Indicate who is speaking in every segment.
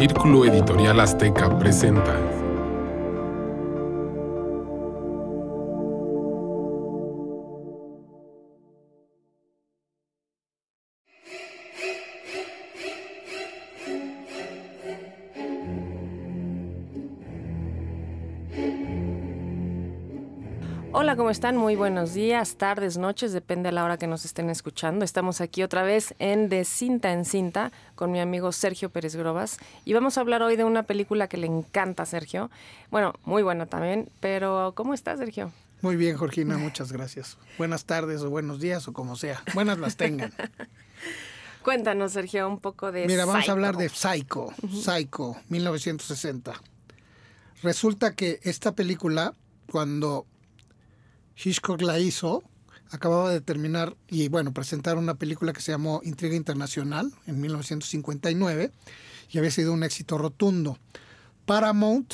Speaker 1: Círculo Editorial Azteca presenta.
Speaker 2: Hola, ¿cómo están? Muy buenos días, tardes, noches, depende a la hora que nos estén escuchando. Estamos aquí otra vez en De Cinta en Cinta con mi amigo Sergio Pérez Grobas y vamos a hablar hoy de una película que le encanta a Sergio. Bueno, muy buena también, pero ¿cómo estás, Sergio?
Speaker 3: Muy bien, Georgina, muchas gracias. Buenas tardes o buenos días o como sea. Buenas las tengan.
Speaker 2: Cuéntanos, Sergio, un poco de
Speaker 3: Mira, vamos
Speaker 2: Psycho.
Speaker 3: a hablar de Psycho, Psycho, 1960. Resulta que esta película, cuando Hitchcock la hizo, acababa de terminar y bueno, presentar una película que se llamó Intriga Internacional en 1959 y había sido un éxito rotundo. Paramount,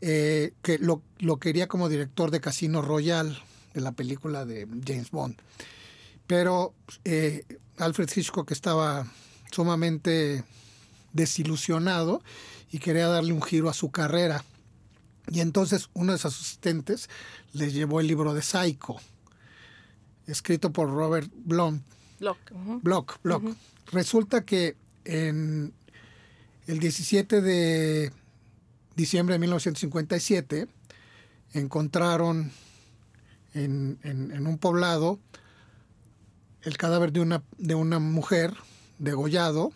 Speaker 3: eh, que lo, quería como director de Casino Royale, de la película de James Bond. Pero eh, Alfred Hitchcock estaba sumamente desilusionado y quería darle un giro a su carrera. Y entonces uno de sus asistentes les llevó el libro de Psycho, escrito por Robert Blum,
Speaker 2: Block. ujú.
Speaker 3: Block. Block. Resulta que en el 17 de diciembre de 1957 encontraron en, en- en un poblado el cadáver de una, de una mujer degollado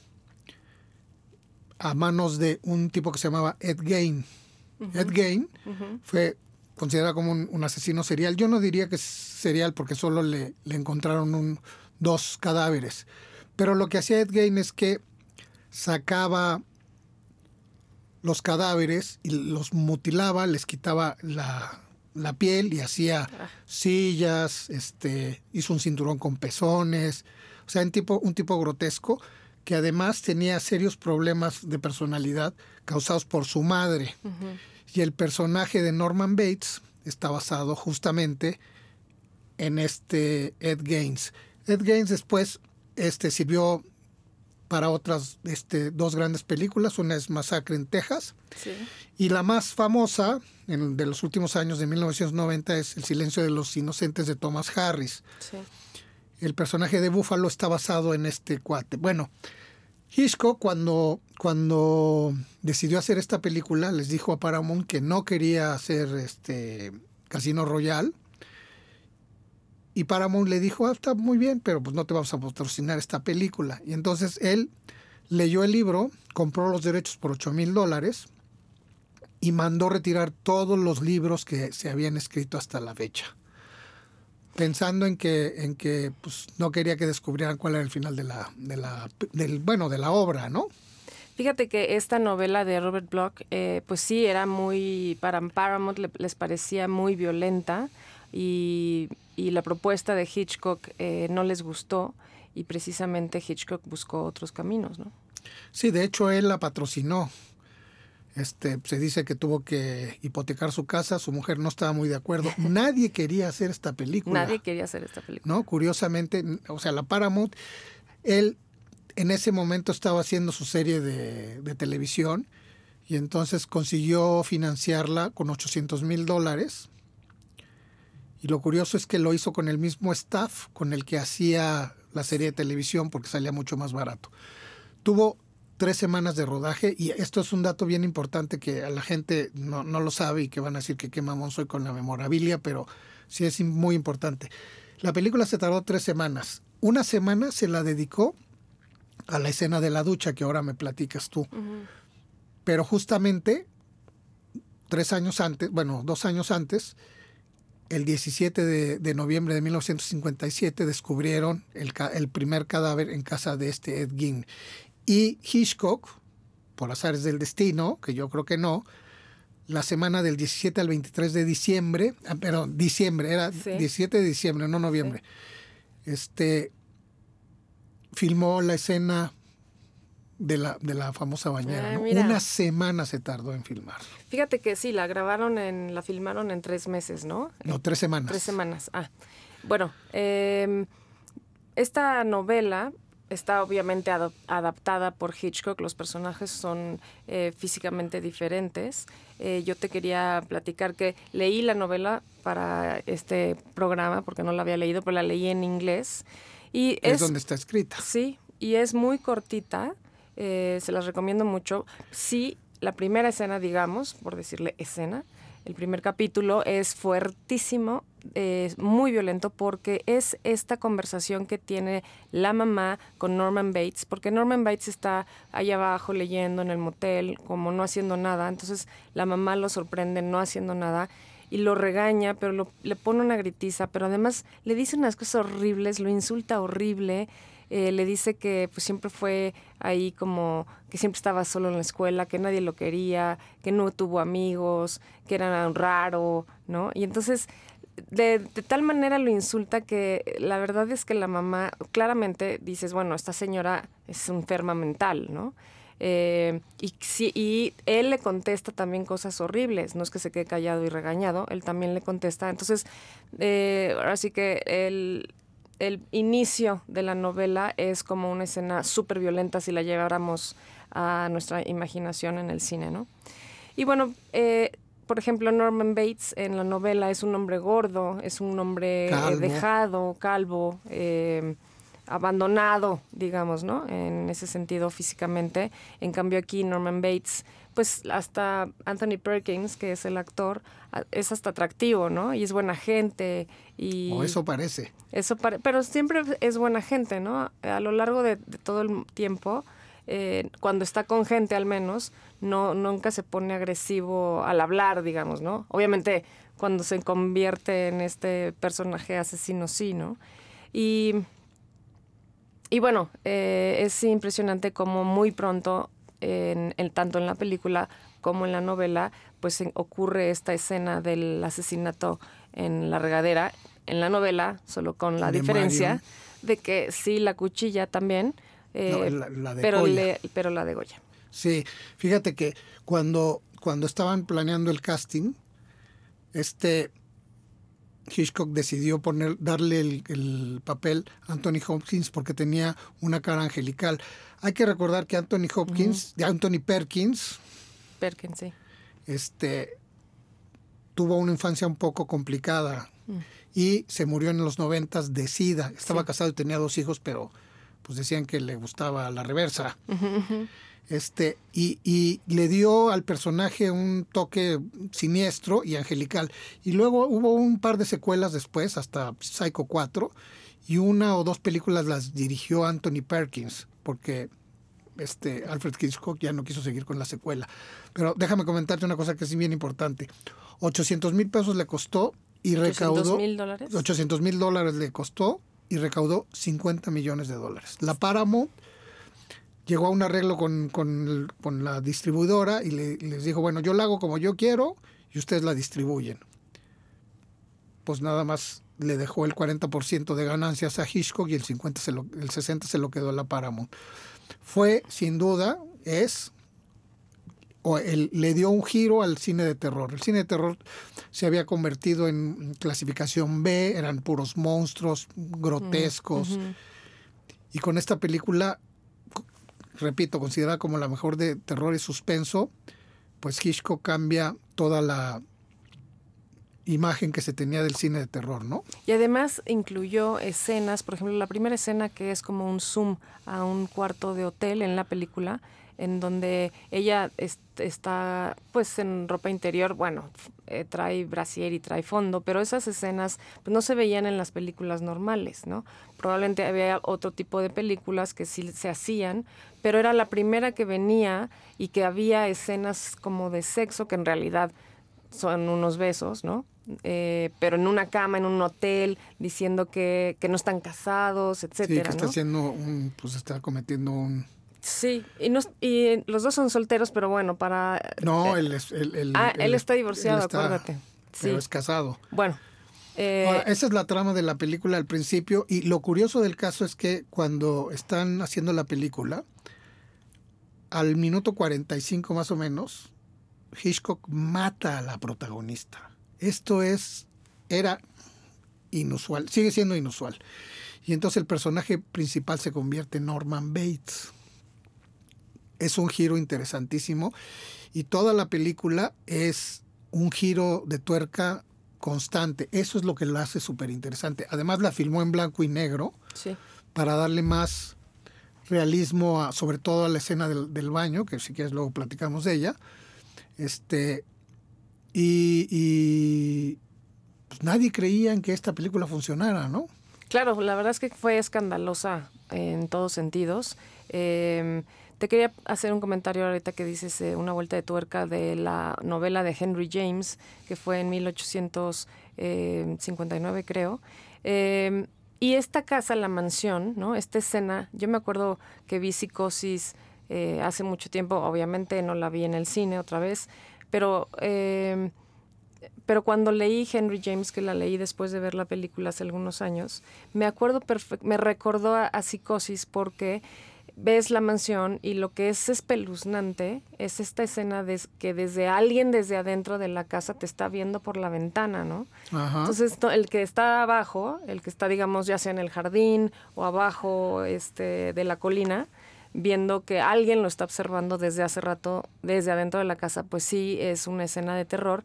Speaker 3: a manos de un tipo que se llamaba Ed Ed Gein fue considerado como un, un asesino serial. Yo no diría que es serial porque solo le, le encontraron un, dos cadáveres. Pero lo que hacía Ed Gein es que sacaba los cadáveres y los mutilaba, les quitaba la, la piel y hacía sillas, este, hizo un cinturón con pezones, o sea, un tipo, un tipo grotesco que además tenía serios problemas de personalidad causados por su madre. Y el personaje de Norman Bates está basado justamente en este Ed Gaines. Ed Gaines después este, sirvió para otras este, dos grandes películas. Una es Masacre en Texas.
Speaker 2: Sí.
Speaker 3: Y la más famosa en, de los últimos años de 1990 es El silencio de los inocentes de Thomas Harris.
Speaker 2: Sí.
Speaker 3: El personaje de Búfalo está basado en este cuate. Bueno, Hitchcock cuando, cuando decidió hacer esta película les dijo a Paramount que no quería hacer este Casino Royale. Y Paramount le dijo, ah, está muy bien, pero pues no te vamos a patrocinar esta película. Y entonces él leyó el libro, compró los derechos por 8 mil dólares y mandó retirar todos los libros que se habían escrito hasta la fecha pensando en que en que pues no quería que descubrieran cuál era el final de la de la del bueno de la obra no
Speaker 2: Fíjate que esta novela de Robert Bloch, eh, pues sí, era muy, para Paramount le- les parecía muy violenta y, y la propuesta de Hitchcock eh, no les gustó y precisamente Hitchcock buscó otros caminos, ¿no?
Speaker 3: sí de hecho él la patrocinó este se dice que tuvo que hipotecar su casa su mujer no estaba muy de acuerdo nadie quería hacer esta película
Speaker 2: Nadie quería hacer esta película.
Speaker 3: no curiosamente o sea la Paramount él en ese momento estaba haciendo su serie de, de televisión y entonces consiguió financiarla con 800 mil dólares. Y lo curioso es que lo hizo con el mismo staff con el que hacía la serie de televisión porque salía mucho más barato. Tuvo tres semanas de rodaje y esto es un dato bien importante que a la gente no, no lo sabe y que van a decir que qué mamón soy con la memorabilia, pero sí es muy importante. La película se tardó tres semanas. Una semana se la dedicó a la escena de la ducha que ahora me platicas tú. Pero justamente tres años antes, bueno, dos años antes, el 17 de, de noviembre de 1957 descubrieron el, el primer cadáver en casa de este Ed Gein. Y Hitchcock, por azares del destino, que yo creo que no, la semana del 17 al 23 de diciembre, ah, perdón, diciembre, era
Speaker 2: Sí.
Speaker 3: 17 de diciembre, no noviembre, este, filmó la escena de la, de la famosa bañera.
Speaker 2: Ah.
Speaker 3: Una semana se tardó en filmar.
Speaker 2: Fíjate que sí, la grabaron en, la filmaron en tres meses, ¿no?
Speaker 3: No, tres semanas.
Speaker 2: Tres semanas. Ah, bueno, eh, esta novela está obviamente adaptada por Hitchcock, los personajes son eh, físicamente diferentes. Eh, yo te quería platicar que leí la novela para este programa, porque no la había leído, pero la leí en inglés. Y
Speaker 3: es, donde está escrita.
Speaker 2: Sí, y es muy cortita, eh, se las recomiendo mucho. Sí, la primera escena, digamos, por decirle escena, el primer capítulo es fuertísimo, es muy violento porque es esta conversación que tiene la mamá con Norman Bates, porque Norman Bates está ahí abajo leyendo en el motel, como no haciendo nada, entonces la mamá lo sorprende no haciendo nada y lo regaña, pero le pone una gritiza, pero además le dice unas cosas horribles, lo insulta horrible eh, le dice que pues siempre fue ahí como que siempre estaba solo en la escuela, que nadie lo quería, que no tuvo amigos, que era raro, ¿no? Y entonces de, tal manera lo insulta que la verdad es que la mamá claramente dices, bueno, esta señora es enferma mental, ¿no? Eh, y, y él le contesta también cosas horribles, no es que se quede callado y regañado, él también le contesta. Entonces, eh, ahora sí que él el inicio de la novela es como una escena súper violenta si la lleváramos a nuestra imaginación en el cine, ¿no? Y bueno, eh, por ejemplo, Norman Bates en la novela es un hombre gordo, es un hombre eh, dejado, calvo, eh, abandonado, digamos, ¿no? En ese sentido físicamente. En cambio aquí Norman Bates pues hasta Anthony Perkins, que es el actor, es hasta atractivo, ¿no? Y es buena gente. Y
Speaker 3: o eso parece.
Speaker 2: Eso pero siempre es buena gente, ¿no? A lo largo de, todo el tiempo, eh, cuando está con gente al menos, no nunca se pone agresivo al hablar, digamos, ¿no? Obviamente cuando se convierte en este personaje asesino, sí, ¿no? Y, y bueno, eh, es impresionante como muy pronto en, tanto en la película como en la novela, pues ocurre esta escena del asesinato en la regadera. En la novela, solo con la diferencia de que sí, la cuchilla también, eh, la, de pero, pero la de Goya.
Speaker 3: Sí, fíjate que cuando, cuando estaban planeando el casting, este Hitchcock decidió poner, darle el, papel a Anthony Hopkins porque tenía una cara angelical. Hay que recordar que Anthony Hopkins, de Anthony Perkins,
Speaker 2: Perkins, sí.
Speaker 3: este, tuvo una infancia un poco complicada mm. y se murió en los noventas de SIDA. Estaba casado y tenía dos hijos, pero pues decían que le gustaba la reversa. Este, y, le dio al personaje un toque siniestro y angelical. Y luego hubo un par de secuelas después, hasta Psycho 4, y una o dos películas las dirigió Anthony Perkins, porque este, Alfred Hitchcock ya no quiso seguir con la secuela. Pero déjame comentarte una cosa que es bien importante. 800 mil pesos le costó y recaudó...
Speaker 2: mil dólares?
Speaker 3: 800 mil dólares le costó y recaudó 50 millones de dólares. La Paramount llegó a un arreglo con, con, con la distribuidora y le, les dijo, bueno, yo la hago como yo quiero y ustedes la distribuyen. Pues nada más le dejó el 40% de ganancias a Hitchcock y el, 50 se lo, el 60% se lo quedó a la Paramount. Fue, sin duda, es, o le dio un giro al cine de terror. El cine de terror se había convertido en clasificación B, eran puros monstruos grotescos. Mm, y con esta película repito, considerada como la mejor de terror y suspenso, pues Hitchcock cambia toda la imagen que se tenía del cine de terror, ¿no?
Speaker 2: Y además incluyó escenas, por ejemplo, la primera escena que es como un zoom a un cuarto de hotel en la película, en donde ella está pues en ropa interior, bueno, eh, trae brasier y trae fondo, pero esas escenas pues, no se veían en las películas normales, ¿no? Probablemente había otro tipo de películas que sí se hacían, pero era la primera que venía y que había escenas como de sexo que en realidad son unos besos, ¿no? Eh, pero en una cama, en un hotel, diciendo que, que no están casados, etcétera. Sí,
Speaker 3: que está haciendo un, pues está cometiendo un
Speaker 2: Sí, y, y los dos son solteros, pero bueno, para...
Speaker 3: No, eh, él,
Speaker 2: ah, él, está divorciado, acuérdate.
Speaker 3: Pero es casado.
Speaker 2: Bueno.
Speaker 3: Eh, esa es la trama de la película al principio y lo curioso del caso es que cuando están haciendo la película, al minuto 45 más o menos, Hitchcock mata a la protagonista. Esto es, era inusual, sigue siendo inusual. y entonces el personaje principal se convierte en Norman Bates. Es un giro interesantísimo y toda la película es un giro de tuerca constante. Eso es lo que la hace súper interesante. Además la filmó en blanco y negro
Speaker 2: Sí.
Speaker 3: para darle más realismo, a- sobre todo a la escena del, del baño, que si quieres luego platicamos de ella. Este, y y, pues, nadie creía en que esta película funcionara, ¿no?
Speaker 2: Claro, la verdad es que fue escandalosa en todos sentidos. Eh, te quería hacer un comentario ahorita que dices eh, una vuelta de tuerca de la novela de Henry James, que fue en 1859, creo. Eh, y esta casa, la mansión, ¿no? Esta escena, yo me acuerdo que vi Psicosis eh, hace mucho tiempo, obviamente no la vi en el cine otra vez, pero... eh, pero cuando leí Henry James, que la leí después de ver la película hace algunos años, me acuerdo me recordó a, a Psicosis porque ves la mansión y lo que es espeluznante es esta escena de que desde alguien desde adentro de la casa te está viendo por la ventana, ¿no?
Speaker 3: Ajá.
Speaker 2: Entonces, to- el que está abajo, el que está, digamos, ya sea en el jardín o abajo este, de la colina, viendo que alguien lo está observando desde hace rato, desde adentro de la casa, pues sí es una escena de terror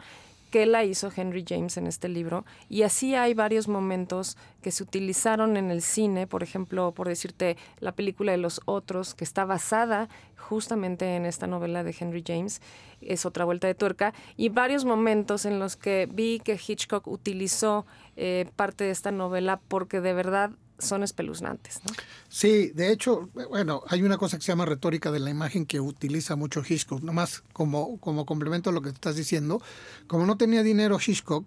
Speaker 2: que la hizo Henry James en este libro. Y así hay varios momentos que se utilizaron en el cine, por ejemplo, por decirte, la película de Los Otros, que está basada justamente en esta novela de Henry James, es otra vuelta de tuerca, y varios momentos en los que vi que Hitchcock utilizó eh, parte de esta novela porque de verdad son espeluznantes. ¿no?
Speaker 3: Sí, de hecho, bueno, hay una cosa que se llama retórica de la imagen que utiliza mucho Hitchcock, nomás como, como complemento a lo que estás diciendo. Como no tenía dinero Hitchcock,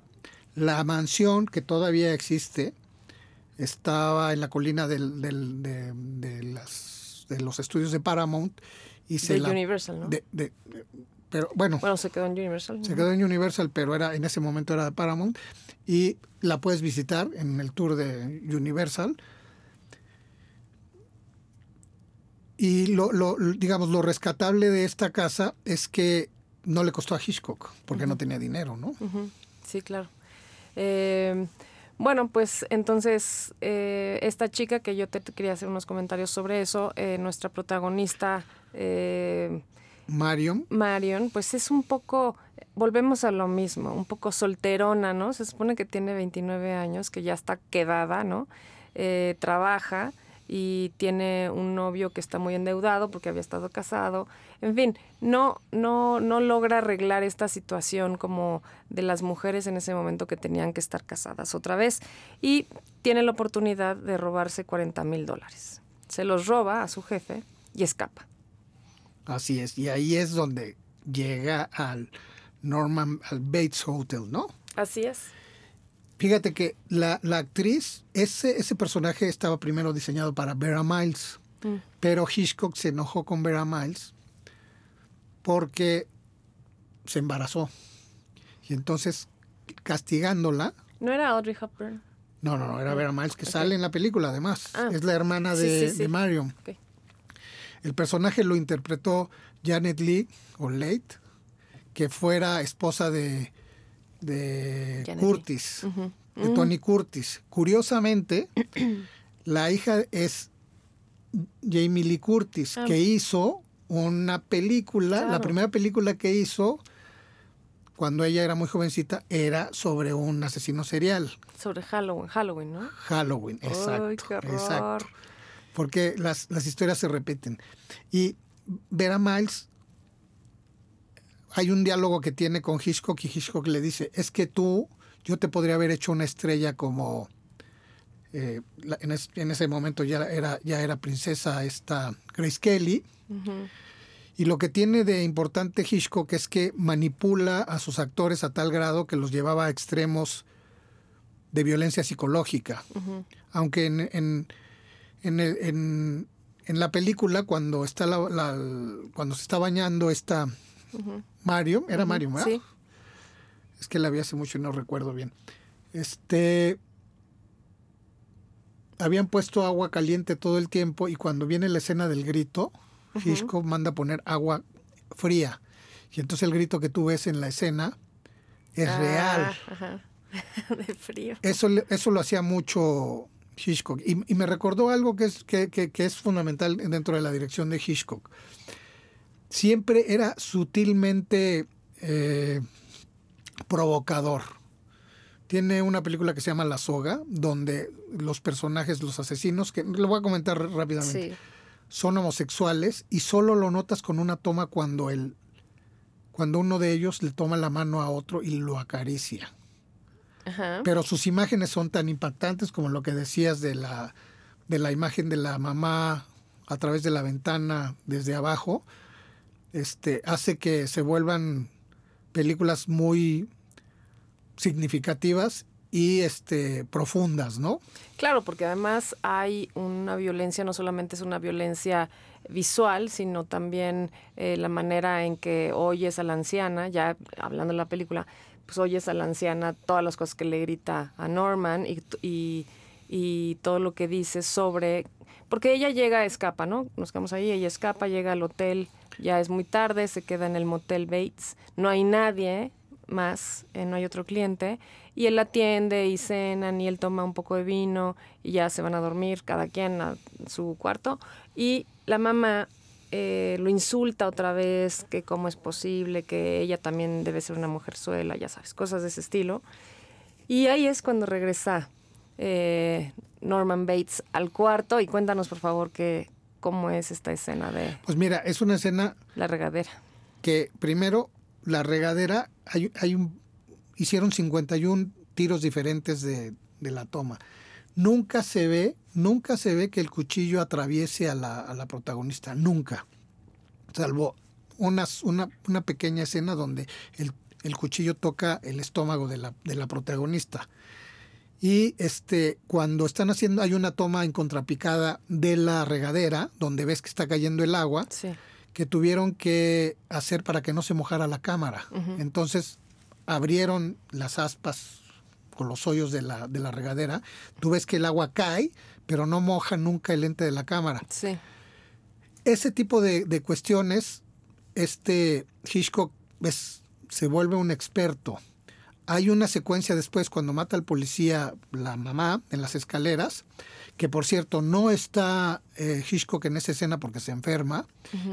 Speaker 3: la mansión que todavía existe estaba en la colina del, del- de, de las, de los estudios de Paramount y se
Speaker 2: De
Speaker 3: la...
Speaker 2: Universal, ¿no?
Speaker 3: de- de- pero bueno,
Speaker 2: Bueno, se quedó en Universal.
Speaker 3: se quedó en Universal, pero era en ese momento era de Paramount y la puedes visitar en el tour de Universal. Y lo, lo- digamos lo rescatable de esta casa es que no le costó a Hitchcock porque no tenía dinero, ¿no?
Speaker 2: Sí, claro. Eh, bueno, pues entonces eh, esta chica que yo te, te quería hacer unos comentarios sobre eso, eh, nuestra protagonista eh,
Speaker 3: Marion,
Speaker 2: Marion, pues es un poco, volvemos a lo mismo, un poco solterona, ¿no? Se supone que tiene 29 años, que ya está quedada, ¿no? Eh, trabaja y tiene un novio que está muy endeudado porque había estado casado. En fin, no, no, no logra arreglar esta situación como de las mujeres en ese momento que tenían que estar casadas otra vez y tiene la oportunidad de robarse 40 mil dólares. Se los roba a su jefe y escapa.
Speaker 3: Así es, y ahí es donde llega al Norman, al Bates Hotel, ¿no?
Speaker 2: Así es.
Speaker 3: Fíjate que la, la actriz, ese, ese personaje estaba primero diseñado para Vera Miles,
Speaker 2: Mm.
Speaker 3: pero Hitchcock se enojó con Vera Miles porque se embarazó. Y entonces, castigándola,
Speaker 2: ¿No era Audrey Hepburn?
Speaker 3: no, no, no, era Vera Miles, que sale en la película además,
Speaker 2: Ah.
Speaker 3: es la hermana
Speaker 2: Sí,
Speaker 3: de,
Speaker 2: sí, sí.
Speaker 3: de Marion. El personaje lo interpretó Janet Lee, o Late, que fuera esposa de, de
Speaker 2: Janet
Speaker 3: Curtis, de Tony Curtis. Curiosamente, la hija es Jamie Lee Curtis,
Speaker 2: Ah.
Speaker 3: que hizo una película, la primera película que hizo cuando ella era muy jovencita era sobre un asesino serial,
Speaker 2: Sobre Halloween, Halloween, ¿no?
Speaker 3: Halloween, exacto,
Speaker 2: Ay, qué horror.
Speaker 3: exacto porque las, las historias se repiten. Y Vera Miles, hay un diálogo que tiene con Hitchcock y Hitchcock le dice, es que tú, yo te podría haber hecho una estrella como, eh, en, es- en ese momento ya era, ya era princesa esta Grace Kelly, y lo que tiene de importante Hitchcock es que manipula a sus actores a tal grado que los llevaba a extremos de violencia psicológica. Aunque en, en, en, el- en- en la película, cuando está la, la- cuando se está bañando esta
Speaker 2: Ujú.
Speaker 3: Mario, era Mario, ¿verdad?
Speaker 2: Sí.
Speaker 3: Es que la vi hace mucho y no recuerdo bien. Este habían puesto agua caliente todo el tiempo y cuando viene la escena del grito, Hitchcock manda poner agua fría. Y entonces el grito que tú ves en la escena es
Speaker 2: Ah,
Speaker 3: real.
Speaker 2: ajá. De frío.
Speaker 3: Eso, eso lo hacía mucho Hitchcock. Y, me recordó algo que es, que, es fundamental dentro de la dirección de Hitchcock. Siempre era sutilmente eh, provocador. Tiene una película que se llama La Soga, donde los personajes, los asesinos, que lo voy a comentar rápidamente, son homosexuales y solo lo notas con una toma cuando, el, cuando uno de ellos le toma la mano a otro y lo acaricia. Pero sus imágenes son tan impactantes como lo que decías de la, de la imagen de la mamá a través de la ventana desde abajo. Este, hace que se vuelvan películas muy significativas y este profundas, ¿no?
Speaker 2: Claro, porque además hay una violencia, no solamente es una violencia visual, sino también eh, la manera en que oyes a la anciana, ya hablando de la película, pues oyes a la anciana todas las cosas que le grita a Norman y, y, y todo lo que dice sobre... Porque ella llega, escapa, ¿no? Nos quedamos ahí, ella escapa, llega al hotel, ya es muy tarde, se queda en el motel Bates, no hay nadie más, eh, no hay otro cliente, y él atiende y cenan y él toma un poco de vino y ya se van a dormir cada quien a su cuarto, y la mamá eh, lo insulta otra vez, que cómo es posible, que ella también debe ser una mujer suela, ya sabes, cosas de ese estilo. Y ahí es cuando regresa eh, Norman Bates al cuarto y cuéntanos por favor que, cómo es esta escena de...
Speaker 3: Pues mira, es una escena...
Speaker 2: La regadera.
Speaker 3: Que primero, la regadera, hay, hay un, hicieron 51 tiros diferentes de, de la toma nunca se ve, nunca se ve que el cuchillo atraviese a la, protagonista, nunca. Salvo una, una, pequeña escena donde el, cuchillo toca el estómago de la, de la, protagonista. Y este, cuando están haciendo, hay una toma en contrapicada de la regadera, donde ves que está cayendo el agua, que tuvieron que hacer para que no se mojara la cámara. Entonces abrieron las aspas con los hoyos de la, de la regadera, tú ves que el agua cae, pero no moja nunca el lente de la cámara.
Speaker 2: Sí.
Speaker 3: Ese tipo de, cuestiones, este Hitchcock se vuelve un experto. Hay una secuencia después cuando mata al policía la mamá en las escaleras, que por cierto no está eh, Hitchcock en esa escena porque se enferma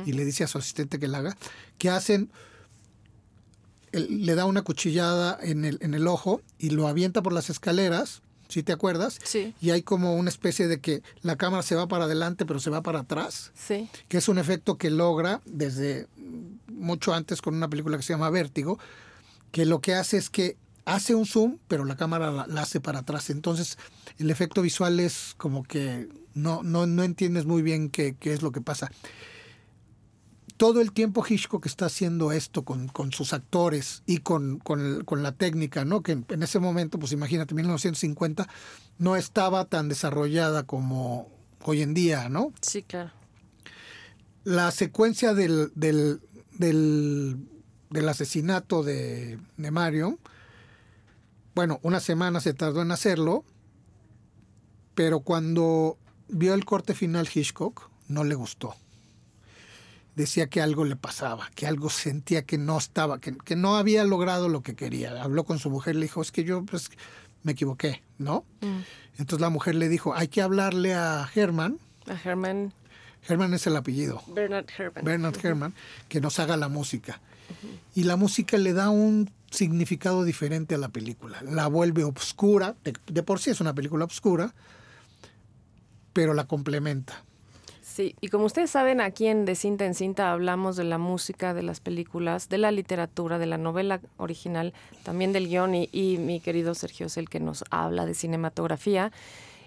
Speaker 3: y le dice a su asistente que la haga, que hacen le da una cuchillada en el, en el ojo y lo avienta por las escaleras, si te acuerdas?
Speaker 2: Sí.
Speaker 3: Y hay como una especie de que la cámara se va para adelante pero se va para atrás.
Speaker 2: Sí.
Speaker 3: Que es un efecto que logra desde mucho antes con una película que se llama Vértigo, que lo que hace es que hace un zoom, pero la cámara la, hace para atrás. Entonces, el efecto visual es como que no, no, no entiendes muy bien qué, qué es lo que pasa todo el tiempo Hitchcock está haciendo esto con, sus actores y con, la técnica, ¿no? Que en, ese momento, pues imagínate, 1950 no estaba tan desarrollada como hoy en día, ¿no?
Speaker 2: Sí, claro.
Speaker 3: La secuencia del, del, del, asesinato de, de Mario, bueno, una semana se tardó en hacerlo, pero cuando vio el corte final Hitchcock, no le gustó decía que algo le pasaba, que algo sentía que no estaba, que, no había logrado lo que quería. Habló con su mujer, le dijo, es que yo pues, me equivoqué, ¿no? Mm. Entonces la mujer le dijo, hay que hablarle a Herman.
Speaker 2: A Herman.
Speaker 3: Herman es el apellido.
Speaker 2: Bernard Herman.
Speaker 3: Bernard Herman, que nos haga la música. Y la música le da un significado diferente a la película. La vuelve obscura, de por sí es una película obscura, pero la complementa.
Speaker 2: Sí, y como ustedes saben, aquí en De Cinta en Cinta hablamos de la música, de las películas, de la literatura, de la novela original, también del guion, y, mi querido Sergio es el que nos habla de cinematografía.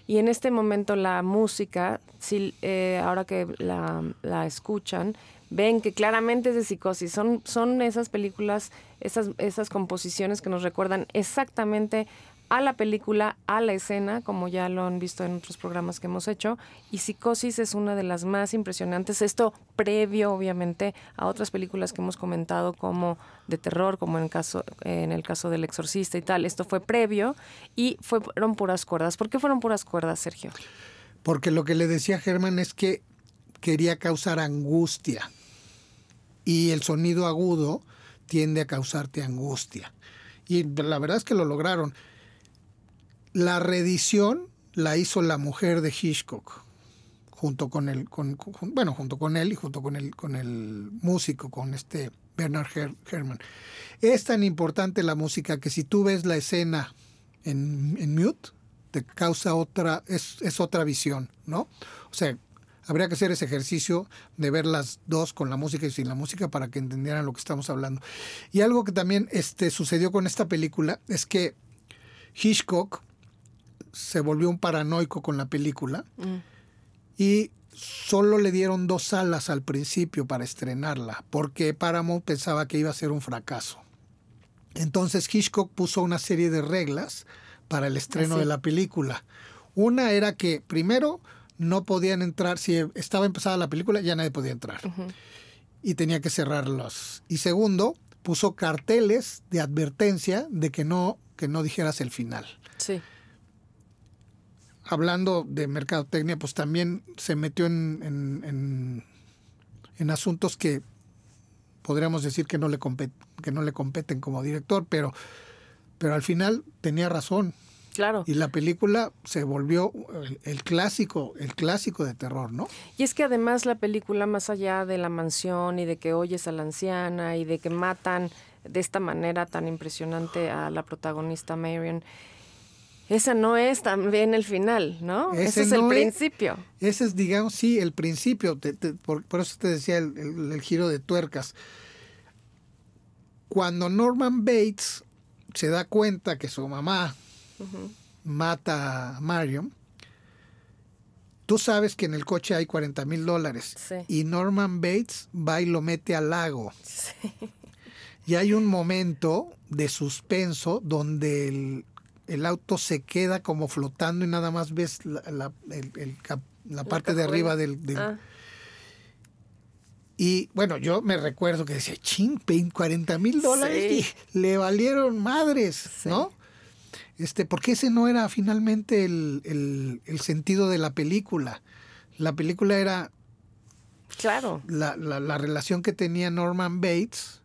Speaker 2: Y en este momento la música, si, eh, ahora que la, la, escuchan, ven que claramente es de psicosis. Son, son esas películas, esas, esas composiciones que nos recuerdan exactamente a la película, a la escena, como ya lo han visto en otros programas que hemos hecho. Y Psicosis es una de las más impresionantes. Esto previo, obviamente, a otras películas que hemos comentado como de terror, como en el caso, en el caso del exorcista y tal. Esto fue previo y fueron puras cuerdas. ¿Por qué fueron puras cuerdas, Sergio?
Speaker 3: Porque lo que le decía Germán es que quería causar angustia. Y el sonido agudo tiende a causarte angustia. Y la verdad es que lo lograron. La reedición la hizo la mujer de Hitchcock, junto con con- bueno, junto con él y junto con el, con el músico, con este Bernard Her- Herrmann. Es tan importante la música que si tú ves la escena en, en mute, te causa otra, es, es otra visión, ¿no? O sea, habría que hacer ese ejercicio de ver las dos con la música y sin la música para que entendieran lo que estamos hablando. Y algo que también este, sucedió con esta película es que Hitchcock se volvió un paranoico con la película
Speaker 2: Mm.
Speaker 3: y solo le dieron dos salas al principio para estrenarla, porque Paramount pensaba que iba a ser un fracaso. Entonces Hitchcock puso una serie de reglas para el estreno
Speaker 2: Así.
Speaker 3: de la película. Una era que primero no podían entrar, si estaba empezada la película ya nadie podía entrar y tenía que cerrarlos. Y segundo, puso carteles de advertencia de que no, que no dijeras el final
Speaker 2: Sí.
Speaker 3: Hablando de mercadotecnia, pues también se metió en, en, en- en asuntos que podríamos decir que no le compet- que no le competen como director, pero, pero al final tenía razón.
Speaker 2: Claro.
Speaker 3: Y la película se volvió el, el clásico, el clásico de terror, ¿no?
Speaker 2: Y es que además la película, más allá de la mansión y de que oyes a la anciana y de que matan de esta manera tan impresionante a la protagonista Marion, esa no es también el final, ¿no? Ese,
Speaker 3: Ese
Speaker 2: es
Speaker 3: no
Speaker 2: el
Speaker 3: es-
Speaker 2: principio.
Speaker 3: Ese es, digamos, sí, el principio. te- te- por, por eso te decía el, el- el giro de tuercas. Cuando Norman Bates se da cuenta que su mamá mata a Marion, tú sabes que en el coche hay 40 mil dólares.
Speaker 2: Sí.
Speaker 3: Y Norman Bates va y lo mete al lago. Y hay un momento de suspenso donde el, el auto se queda como flotando y nada más ves la, la- el- el cap- la parte de arriba del... del-
Speaker 2: Ah,
Speaker 3: Y bueno, yo me recuerdo que decía, ching, 20, 40 mil dólares
Speaker 2: Sí.
Speaker 3: y le valieron madres, ¿no? Este, porque ese no era finalmente el, el- el sentido de la película. La película era
Speaker 2: claro.
Speaker 3: la, la- la relación que tenía Norman Bates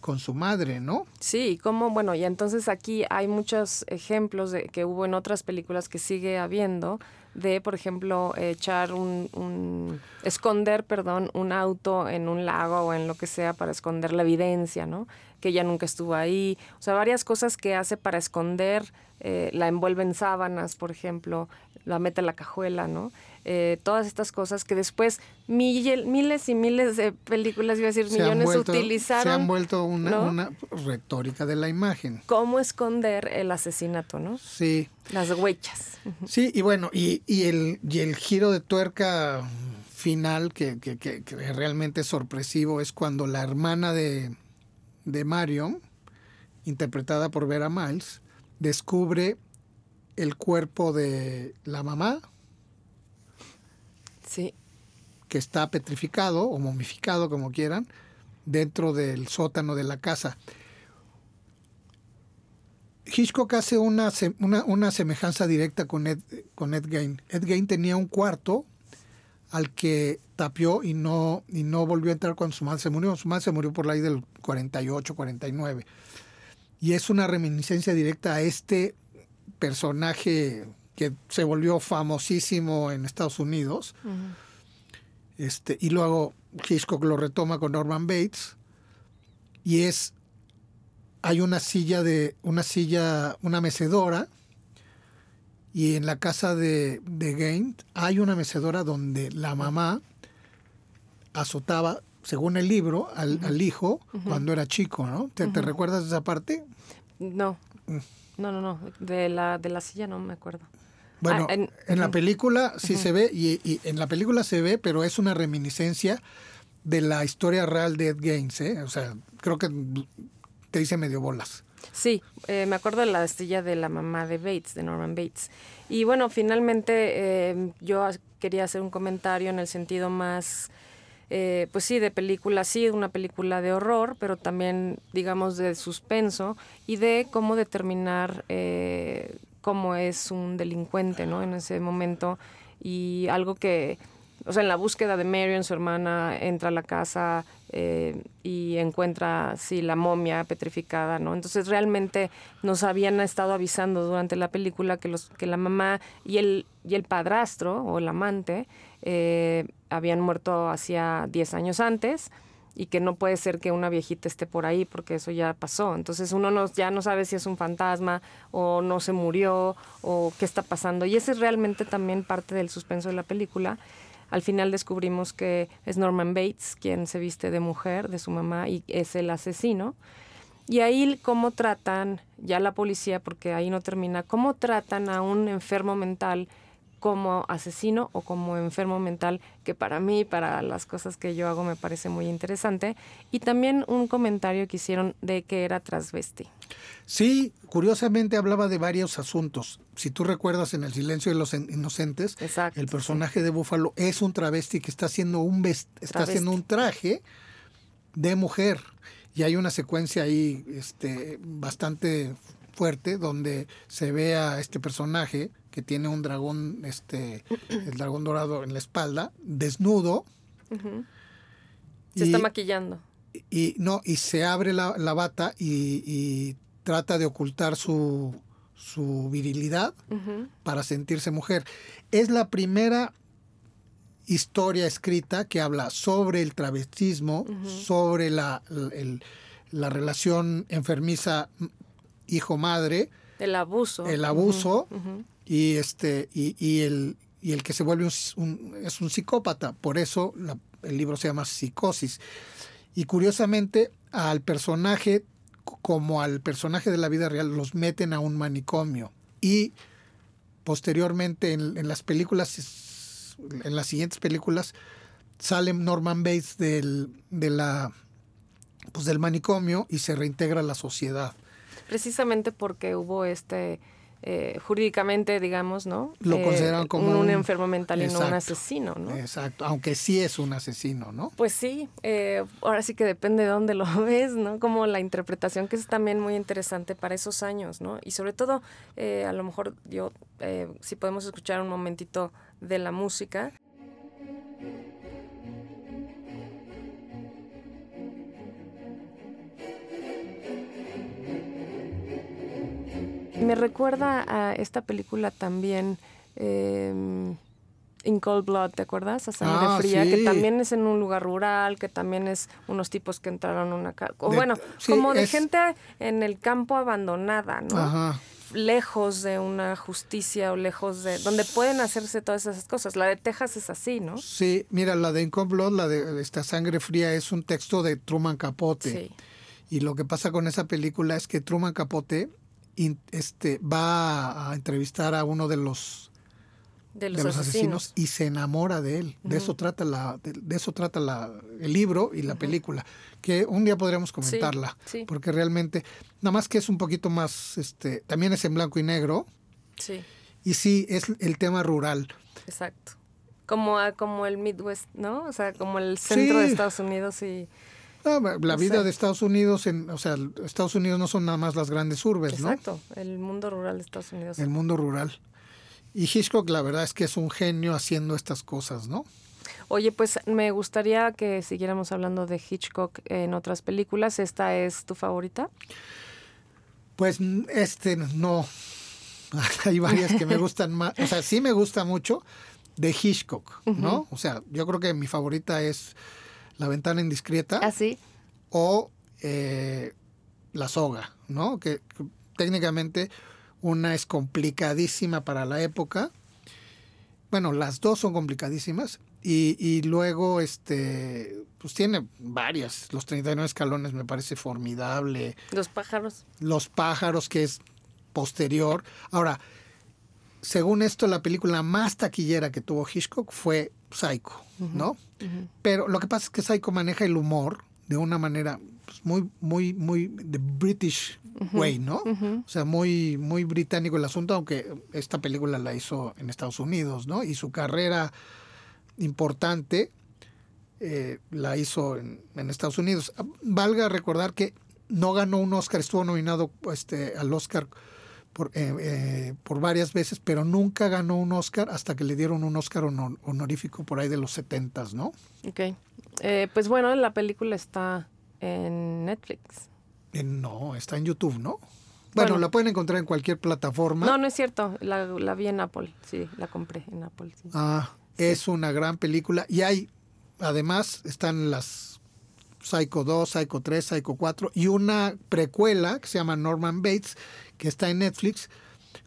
Speaker 3: con su madre, ¿no?
Speaker 2: Sí, como, bueno, y entonces aquí hay muchos ejemplos de que hubo en otras películas que sigue habiendo de, por ejemplo, echar un, un- esconder, perdón, un auto en un lago o en lo que sea para esconder la evidencia, ¿no? Que ella nunca estuvo ahí. O sea, varias cosas que hace para esconder, eh, la envuelve en sábanas, por ejemplo, la mete en la cajuela, ¿no? Eh, todas estas cosas que después mille- miles y miles de películas, iba a decir
Speaker 3: Se
Speaker 2: millones,
Speaker 3: vuelto,
Speaker 2: utilizaron.
Speaker 3: se han vuelto una,
Speaker 2: ¿no?
Speaker 3: una retórica de la imagen.
Speaker 2: cómo esconder el asesinato, ¿no?
Speaker 3: Sí,
Speaker 2: Las huellas.
Speaker 3: sí, y bueno, y, y el, y el giro de tuerca final que, que- que- que realmente es sorpresivo es cuando la hermana de, de Marion, interpretada por Vera Miles, descubre el cuerpo de la mamá
Speaker 2: Sí,
Speaker 3: que está petrificado o momificado, como quieran, dentro del sótano de la casa. Hitchcock hace una, una, una semejanza directa con Ed, con Ed Gein. Ed Gein tenía un cuarto al que tapió y no, y no volvió a entrar cuando su madre se murió. Su madre se murió por la ahí del 48, 49. Y es una reminiscencia directa a este personaje que se volvió famosísimo en Estados Unidos. Este, y luego Hitchcock lo retoma con Norman Bates. Y es. Hay una silla de. una silla. una mecedora. Y en la casa de, de Gain hay una mecedora donde la mamá azotaba, según el libro, al, al hijo cuando era chico, ¿no? ¿Te, te recuerdas esa parte?
Speaker 2: no.
Speaker 3: Mm.
Speaker 2: No, no, no. De la, de la silla no me acuerdo.
Speaker 3: Bueno,
Speaker 2: Ah,
Speaker 3: en,
Speaker 2: en-
Speaker 3: la película sí se ve, y, y en la película se ve, pero es una reminiscencia de la historia real de Ed Gaines, ¿eh? O sea, creo que te dice medio bolas.
Speaker 2: Sí, eh, me acuerdo de la silla de la mamá de Bates, de Norman Bates. Y bueno, finalmente eh, yo quería hacer un comentario en el sentido más, eh, pues sí, de película, sí, una película de horror, pero también, digamos, de suspenso y de cómo determinar eh, cómo es un delincuente, ¿no? En ese momento. Y algo que o sea, en la búsqueda de Marion, su hermana entra a la casa eh, y encuentra, sí, la momia petrificada, ¿no? Entonces realmente nos habían estado avisando durante la película que, los, que la mamá y el, y el padrastro o el amante eh, habían muerto hacía 10 años antes y que no puede ser que una viejita esté por ahí porque eso ya pasó. Entonces uno no, ya no sabe si es un fantasma o no se murió o qué está pasando. Y ese es realmente también parte del suspenso de la película. Al final descubrimos que es Norman Bates quien se viste de mujer, de su mamá, y es el asesino. Y ahí cómo tratan, ya la policía, porque ahí no termina, cómo tratan a un enfermo mental como asesino o como enfermo mental, que para mí, para las cosas que yo hago, me parece muy interesante. Y también un comentario que hicieron de que era transvesti.
Speaker 3: Sí, curiosamente hablaba de varios asuntos. Si tú recuerdas en El silencio de los inocentes, el personaje de Búfalo es un travesti que está haciendo un, está haciendo un traje de mujer. Y hay una secuencia ahí este, bastante fuerte donde se ve a este personaje que tiene un dragón, este, el dragón dorado en la espalda, desnudo.
Speaker 2: Se está maquillando.
Speaker 3: Y no, y se abre la, bata y, trata de ocultar su, su virilidad para sentirse mujer. Es la primera historia escrita que habla sobre el travestismo, sobre la, la relación enfermiza hijo-madre.
Speaker 2: El abuso.
Speaker 3: El abuso y este y, y, el y el que se vuelve un, es un psicópata. Por eso el libro se llama psicosis. Y curiosamente al personaje como al personaje de la vida real los meten a un manicomio. Y posteriormente en, en las películas en las siguientes películas sale Norman Bates del de la pues del manicomio y se reintegra a la sociedad.
Speaker 2: Precisamente porque hubo este eh, jurídicamente, digamos, ¿no?
Speaker 3: Lo eh, consideran como
Speaker 2: un, enfermo mental y no un asesino, ¿no?
Speaker 3: Exacto, aunque sí es un asesino, ¿no?
Speaker 2: Pues sí, eh, ahora sí que depende de dónde lo ves, ¿no? Como la interpretación que es también muy interesante para esos años, ¿no? Y sobre todo, a lo mejor yo, si podemos escuchar un momentito de la música. Me recuerda a esta película también, em, In Cold Blood, ¿te acuerdas? A Sangre ah, Fría, que también es en un lugar rural, que también es unos tipos que entraron a una casa. Bueno, como de gente en el campo abandonada, ¿no? lejos de una justicia o lejos de donde pueden hacerse todas esas cosas. La de Texas es así, ¿no?
Speaker 3: Sí, mira, la de In Cold Blood, la de esta Sangre Fría es un texto de Truman Capote. Sí. Y lo que pasa con esa película es que Truman Capote este, va a entrevistar a uno de los
Speaker 2: de los, asesinos.
Speaker 3: y se enamora de él. De eso trata la, de, eso trata la, el libro y la película, que un día podríamos comentarla, porque realmente, nada más que es un poquito más, este, también es en blanco y negro.
Speaker 2: Sí.
Speaker 3: Y sí, es el tema rural.
Speaker 2: Exacto. Como, como el Midwest, ¿no? O sea, como el centro de Estados Unidos y
Speaker 3: la vida de Estados Unidos, en, o sea, Estados Unidos no son nada más las grandes urbes,
Speaker 2: ¿no? Exacto, el mundo rural de Estados Unidos.
Speaker 3: El mundo rural. Y Hitchcock, la verdad es que es un genio haciendo estas cosas, ¿no?
Speaker 2: Oye, pues me gustaría que siguiéramos hablando de Hitchcock en otras películas. ¿Esta es tu favorita?
Speaker 3: Pues este no. Hay varias que me gustan más. O sea, sí me gusta mucho de Hitchcock, ¿no? O sea, yo creo que mi favorita es la ventana indiscreta.
Speaker 2: Así.
Speaker 3: Ah, o eh, la soga, ¿no? Que, técnicamente una es complicadísima para la época. Bueno, las dos son complicadísimas. Y, luego, este, pues tiene varias. Los 39 escalones me parece formidable.
Speaker 2: Los pájaros.
Speaker 3: Los pájaros, que es posterior. Ahora, según esto, la película más taquillera que tuvo Hitchcock fue Psycho, ¿no? Pero lo que pasa es que Psycho maneja el humor de una manera pues, muy, muy, muy de British way, ¿no? O sea, muy, muy británico el asunto, aunque esta película la hizo en Estados Unidos, ¿no? Y su carrera importante eh, la hizo en, Estados Unidos. Valga recordar que no ganó un Oscar, estuvo nominado este, al Oscar por, eh, eh, por varias veces, pero nunca ganó un Oscar hasta que le dieron un Oscar honor- honorífico por ahí de los 70, ¿no?
Speaker 2: Ok. Eh, pues bueno, la película está en Netflix.
Speaker 3: Eh, no, está en YouTube, ¿no? Bueno,
Speaker 2: Bueno.
Speaker 3: la pueden encontrar en cualquier plataforma.
Speaker 2: No, no es cierto. La, la vi en Apple. Sí, la compré en Apple. sí.
Speaker 3: Ah, es una gran película. Y hay, además, están las Psycho 2, Psycho 3, Psycho 4 y una precuela que se llama Norman Bates, que está en Netflix,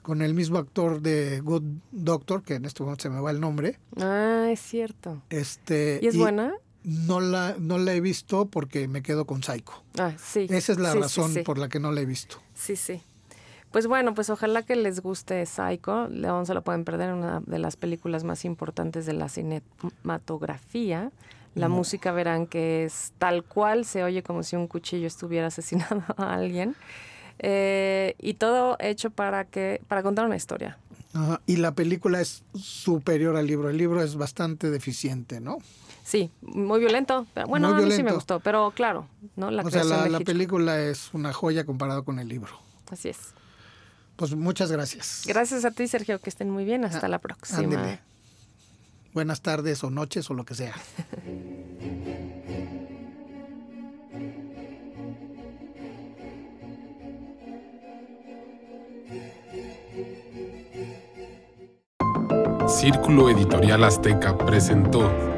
Speaker 3: con el mismo actor de Good Doctor, que en este momento se me va el nombre.
Speaker 2: Ah, es cierto.
Speaker 3: Este,
Speaker 2: ¿Y es buena?
Speaker 3: No la, no la he visto porque me quedo con Psycho.
Speaker 2: Ah, sí.
Speaker 3: Esa es la
Speaker 2: Sí,
Speaker 3: razón
Speaker 2: sí.
Speaker 3: por la que no la he visto.
Speaker 2: Sí, sí. Pues bueno, pues ojalá que les guste Psycho. No se lo pueden perder, una de las películas más importantes de la cinematografía. La música verán que es tal cual, se oye como si un cuchillo estuviera asesinando a alguien. Eh, y todo hecho para que para contar una historia.
Speaker 3: Ajá, Y la película es superior al libro. El libro es bastante deficiente, ¿no?
Speaker 2: Sí, muy violento. pero Bueno,
Speaker 3: Muy
Speaker 2: a mí sí me gustó, pero claro, ¿no? La
Speaker 3: o sea, la, película es una joya comparado con el libro.
Speaker 2: Así es.
Speaker 3: Pues muchas gracias.
Speaker 2: Gracias a ti, Sergio, que estén muy bien. Hasta
Speaker 3: Ah,
Speaker 2: la próxima.
Speaker 3: ándele. Buenas tardes o noches o lo que sea.
Speaker 1: Círculo Editorial Azteca presentó